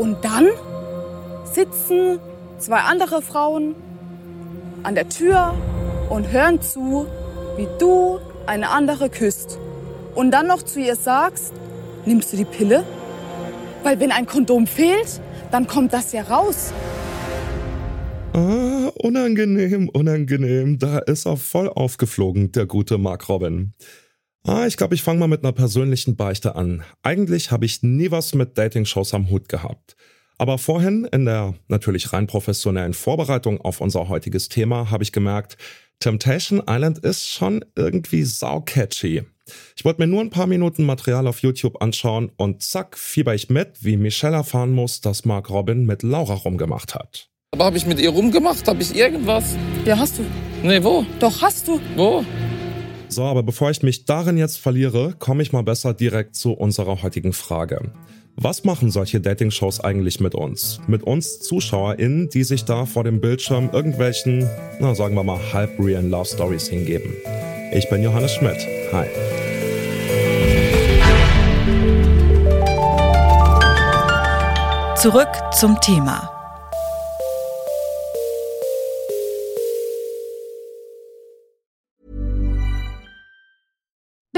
Und dann sitzen zwei andere Frauen an der Tür und hören zu, wie du eine andere küsst. Und dann noch zu ihr sagst, nimmst du die Pille? Weil wenn ein Kondom fehlt, dann kommt das ja raus. Ah, unangenehm, unangenehm. Da ist er voll aufgeflogen, der gute Mark Robin. Ah, ich glaube, ich fange mal mit einer persönlichen Beichte an. Eigentlich habe ich nie was mit Dating-Shows am Hut gehabt. Aber vorhin in der natürlich rein professionellen Vorbereitung auf unser heutiges Thema habe ich gemerkt, Temptation Island ist schon irgendwie saucatchy. Ich wollte mir nur ein paar Minuten Material auf YouTube anschauen und zack, fieber ich mit, wie Michelle erfahren muss, dass Mark Robin mit Laura rumgemacht hat. Aber habe ich mit ihr rumgemacht? Habe ich irgendwas? Ja, hast du. Nee, wo? Doch, hast du. Wo? So, aber bevor ich mich darin jetzt verliere, komme ich mal besser direkt zu unserer heutigen Frage. Was machen solche Dating-Shows eigentlich mit uns? Mit uns ZuschauerInnen, die sich da vor dem Bildschirm irgendwelchen, na sagen wir mal, halb-realen Love Stories hingeben. Ich bin Johannes Schmidt. Hi. Zurück zum Thema.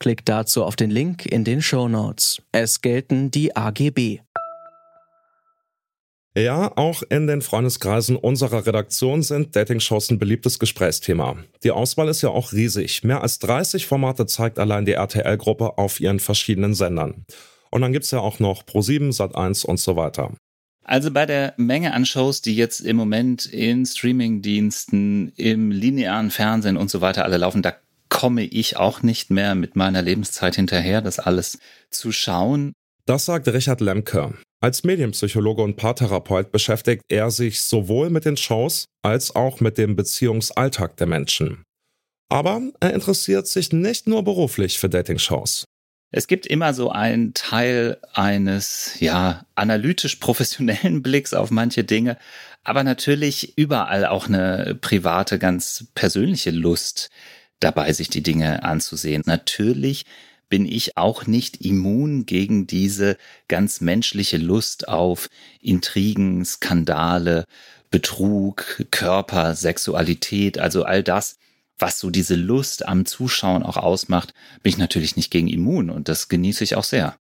Klickt dazu auf den Link in den Show Notes. Es gelten die AGB. Ja, auch in den Freundeskreisen unserer Redaktion sind Dating-Shows ein beliebtes Gesprächsthema. Die Auswahl ist ja auch riesig. Mehr als 30 Formate zeigt allein die RTL-Gruppe auf ihren verschiedenen Sendern. Und dann gibt's ja auch noch Pro7, Sat1 und so weiter. Also bei der Menge an Shows, die jetzt im Moment in Streamingdiensten, im linearen Fernsehen und so weiter alle laufen, da komme ich auch nicht mehr mit meiner Lebenszeit hinterher, das alles zu schauen. Das sagt Richard Lemke. Als Medienpsychologe und Paartherapeut beschäftigt er sich sowohl mit den Shows als auch mit dem Beziehungsalltag der Menschen. Aber er interessiert sich nicht nur beruflich für Dating-Shows. Es gibt immer so einen Teil eines, ja, analytisch professionellen Blicks auf manche Dinge, aber natürlich überall auch eine private, ganz persönliche Lust dabei, sich die Dinge anzusehen. Natürlich bin ich auch nicht immun gegen diese ganz menschliche Lust auf Intrigen, Skandale, Betrug, Körper, Sexualität, also all das, was so diese Lust am Zuschauen auch ausmacht, bin ich natürlich nicht gegen immun und das genieße ich auch sehr.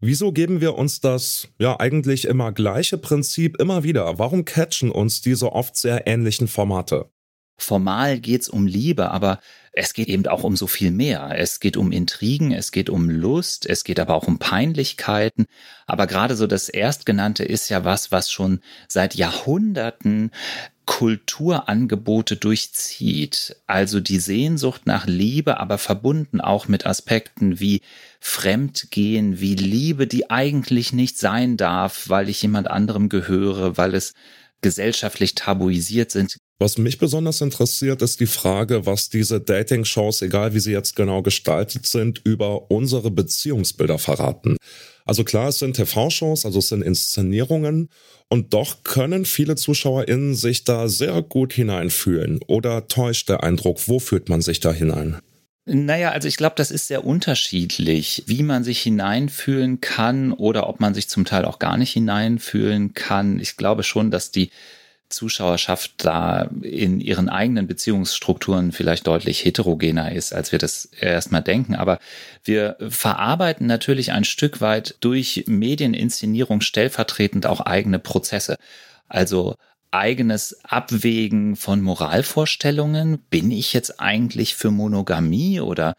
Wieso geben wir uns das ja eigentlich immer gleiche Prinzip immer wieder? Warum catchen uns diese oft sehr ähnlichen Formate? Formal geht's um Liebe, aber es geht eben auch um so viel mehr. Es geht um Intrigen, es geht um Lust, es geht aber auch um Peinlichkeiten. Aber gerade so das Erstgenannte ist ja was, was schon seit Jahrhunderten Kulturangebote durchzieht. Also die Sehnsucht nach Liebe, aber verbunden auch mit Aspekten wie Fremdgehen, wie Liebe, die eigentlich nicht sein darf, weil ich jemand anderem gehöre, weil es gesellschaftlich tabuisiert sind. Was mich besonders interessiert, ist die Frage, was diese Dating-Shows, egal wie sie jetzt genau gestaltet sind, über unsere Beziehungsbilder verraten. Also klar, es sind TV-Shows, also es sind Inszenierungen und doch können viele ZuschauerInnen sich da sehr gut hineinfühlen. Oder täuscht der Eindruck, wo fühlt man sich da hinein? Naja, also ich glaube, das ist sehr unterschiedlich, wie man sich hineinfühlen kann oder ob man sich zum Teil auch gar nicht hineinfühlen kann. Ich glaube schon, dass die Zuschauerschaft da in ihren eigenen Beziehungsstrukturen vielleicht deutlich heterogener ist, als wir das erstmal denken. Aber wir verarbeiten natürlich ein Stück weit durch Medieninszenierung stellvertretend auch eigene Prozesse. Also eigenes Abwägen von Moralvorstellungen. Bin ich jetzt eigentlich für Monogamie oder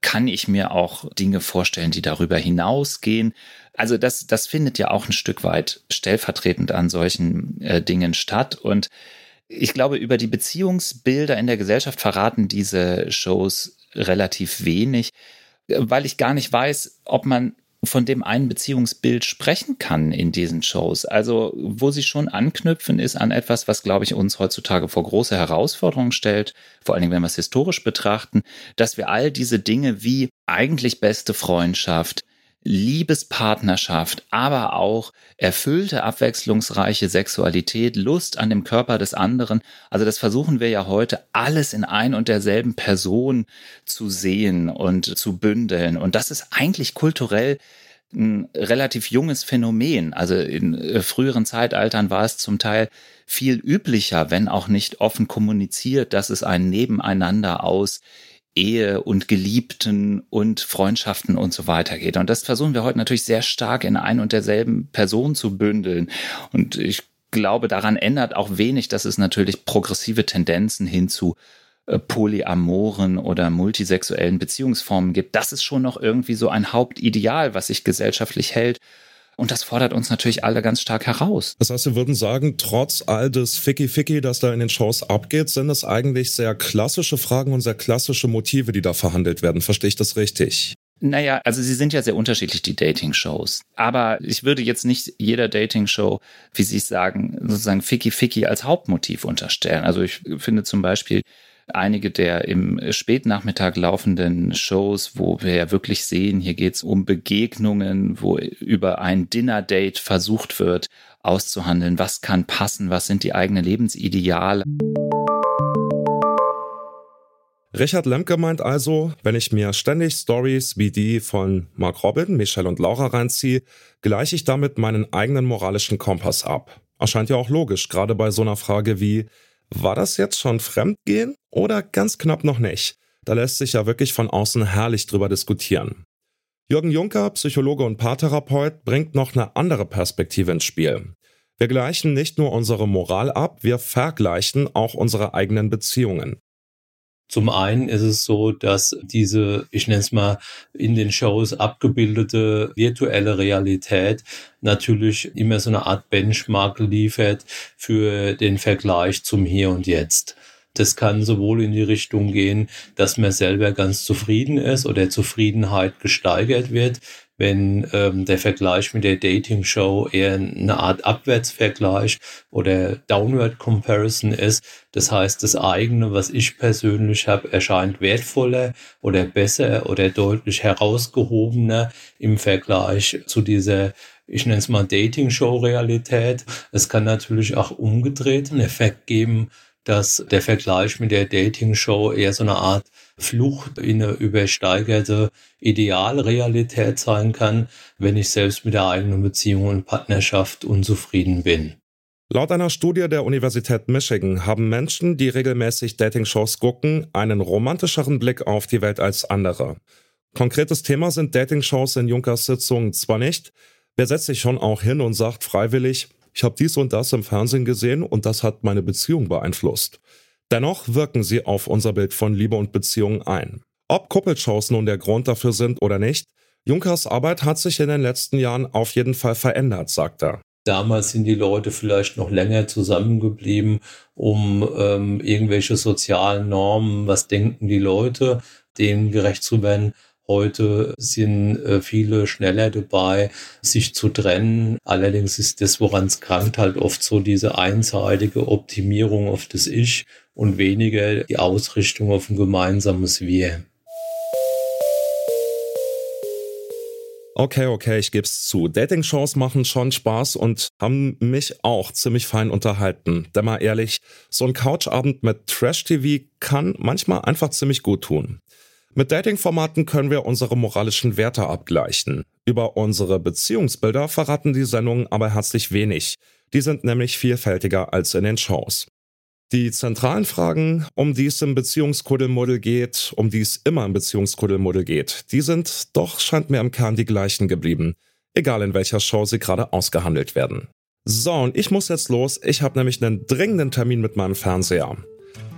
kann ich mir auch Dinge vorstellen, die darüber hinausgehen? Also das, das findet ja auch ein Stück weit stellvertretend an solchen äh, Dingen statt. Und ich glaube, über die Beziehungsbilder in der Gesellschaft verraten diese Shows relativ wenig, weil ich gar nicht weiß, ob man von dem ein Beziehungsbild sprechen kann in diesen Shows. Also, wo sie schon anknüpfen, ist an etwas, was, glaube ich, uns heutzutage vor große Herausforderungen stellt, vor allen Dingen, wenn wir es historisch betrachten, dass wir all diese Dinge wie eigentlich beste Freundschaft, Liebespartnerschaft, aber auch erfüllte, abwechslungsreiche Sexualität, Lust an dem Körper des anderen. Also das versuchen wir ja heute alles in ein und derselben Person zu sehen und zu bündeln. Und das ist eigentlich kulturell ein relativ junges Phänomen. Also in äh, früheren Zeitaltern war es zum Teil viel üblicher, wenn auch nicht offen kommuniziert, dass es ein Nebeneinander aus Ehe und Geliebten und Freundschaften und so weiter geht. Und das versuchen wir heute natürlich sehr stark in ein und derselben Person zu bündeln. Und ich glaube, daran ändert auch wenig, dass es natürlich progressive Tendenzen hin zu äh, polyamoren oder multisexuellen Beziehungsformen gibt. Das ist schon noch irgendwie so ein Hauptideal, was sich gesellschaftlich hält. Und das fordert uns natürlich alle ganz stark heraus. Das heißt, wir würden sagen, trotz all des Ficky-Ficky, das da in den Shows abgeht, sind es eigentlich sehr klassische Fragen und sehr klassische Motive, die da verhandelt werden. Verstehe ich das richtig? Naja, also sie sind ja sehr unterschiedlich, die Dating-Shows. Aber ich würde jetzt nicht jeder Dating-Show, wie Sie sagen, sozusagen Ficky-Ficky als Hauptmotiv unterstellen. Also ich finde zum Beispiel einige der im Spätnachmittag laufenden Shows, wo wir ja wirklich sehen, hier geht es um Begegnungen, wo über ein Dinner-Date versucht wird auszuhandeln, was kann passen, was sind die eigenen Lebensideale. Richard Lemke meint also, wenn ich mir ständig Stories wie die von Mark Robin, Michelle und Laura reinziehe, gleiche ich damit meinen eigenen moralischen Kompass ab. Erscheint ja auch logisch, gerade bei so einer Frage wie, war das jetzt schon Fremdgehen oder ganz knapp noch nicht? Da lässt sich ja wirklich von außen herrlich drüber diskutieren. Jürgen Juncker, Psychologe und Paartherapeut, bringt noch eine andere Perspektive ins Spiel. Wir gleichen nicht nur unsere Moral ab, wir vergleichen auch unsere eigenen Beziehungen. Zum einen ist es so, dass diese, ich nenne es mal, in den Shows abgebildete virtuelle Realität natürlich immer so eine Art Benchmark liefert für den Vergleich zum Hier und Jetzt. Das kann sowohl in die Richtung gehen, dass man selber ganz zufrieden ist oder Zufriedenheit gesteigert wird, wenn ähm, der Vergleich mit der Dating-Show eher eine Art Abwärtsvergleich oder Downward Comparison ist. Das heißt, das eigene, was ich persönlich habe, erscheint wertvoller oder besser oder deutlich herausgehobener im Vergleich zu dieser ich nenne es mal Dating-Show-Realität. Es kann natürlich auch umgedreht einen Effekt geben, dass der Vergleich mit der Dating-Show eher so eine Art Flucht in eine übersteigerte Idealrealität sein kann, wenn ich selbst mit der eigenen Beziehung und Partnerschaft unzufrieden bin. Laut einer Studie der Universität Michigan haben Menschen, die regelmäßig Dating-Shows gucken, einen romantischeren Blick auf die Welt als andere. Konkretes Thema sind Dating-Shows in Junkers Sitzungen zwar nicht, wer setzt sich schon auch hin und sagt freiwillig, ich habe dies und das im Fernsehen gesehen und das hat meine Beziehung beeinflusst. Dennoch wirken sie auf unser Bild von Liebe und Beziehung ein. Ob Kuppelshows nun der Grund dafür sind oder nicht, Junkers Arbeit hat sich in den letzten Jahren auf jeden Fall verändert, sagt er. Damals sind die Leute vielleicht noch länger zusammengeblieben, um ähm, irgendwelche sozialen Normen, was denken die Leute, denen gerecht zu werden. Heute sind äh, viele schneller dabei, sich zu trennen. Allerdings ist das, woran es krankt, halt oft so diese einseitige Optimierung auf das Ich und weniger die Ausrichtung auf ein gemeinsames Wir. Okay, okay, ich geb's zu. Dating-Shows machen schon Spaß und haben mich auch ziemlich fein unterhalten. Denn mal ehrlich, so ein Couchabend mit Trash-TV kann manchmal einfach ziemlich gut tun. Mit Dating-Formaten können wir unsere moralischen Werte abgleichen. Über unsere Beziehungsbilder verraten die Sendungen aber herzlich wenig. Die sind nämlich vielfältiger als in den Shows. Die zentralen Fragen, um die es im Beziehungskuddelmuddel geht, um die es immer im Beziehungskuddelmuddel geht, die sind doch, scheint mir im Kern die gleichen geblieben. Egal in welcher Show sie gerade ausgehandelt werden. So, und ich muss jetzt los. Ich habe nämlich einen dringenden Termin mit meinem Fernseher.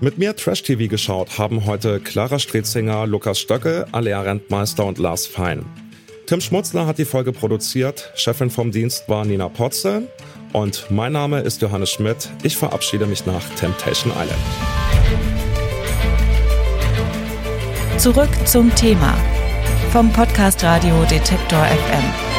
Mit mir Trash TV geschaut haben heute Clara Strezinger, Lukas Stöcke, Alea Rentmeister und Lars Fein. Tim Schmutzler hat die Folge produziert, Chefin vom Dienst war Nina Potze und mein Name ist Johannes Schmidt. Ich verabschiede mich nach Temptation Island. Zurück zum Thema vom Podcast Radio Detektor FM.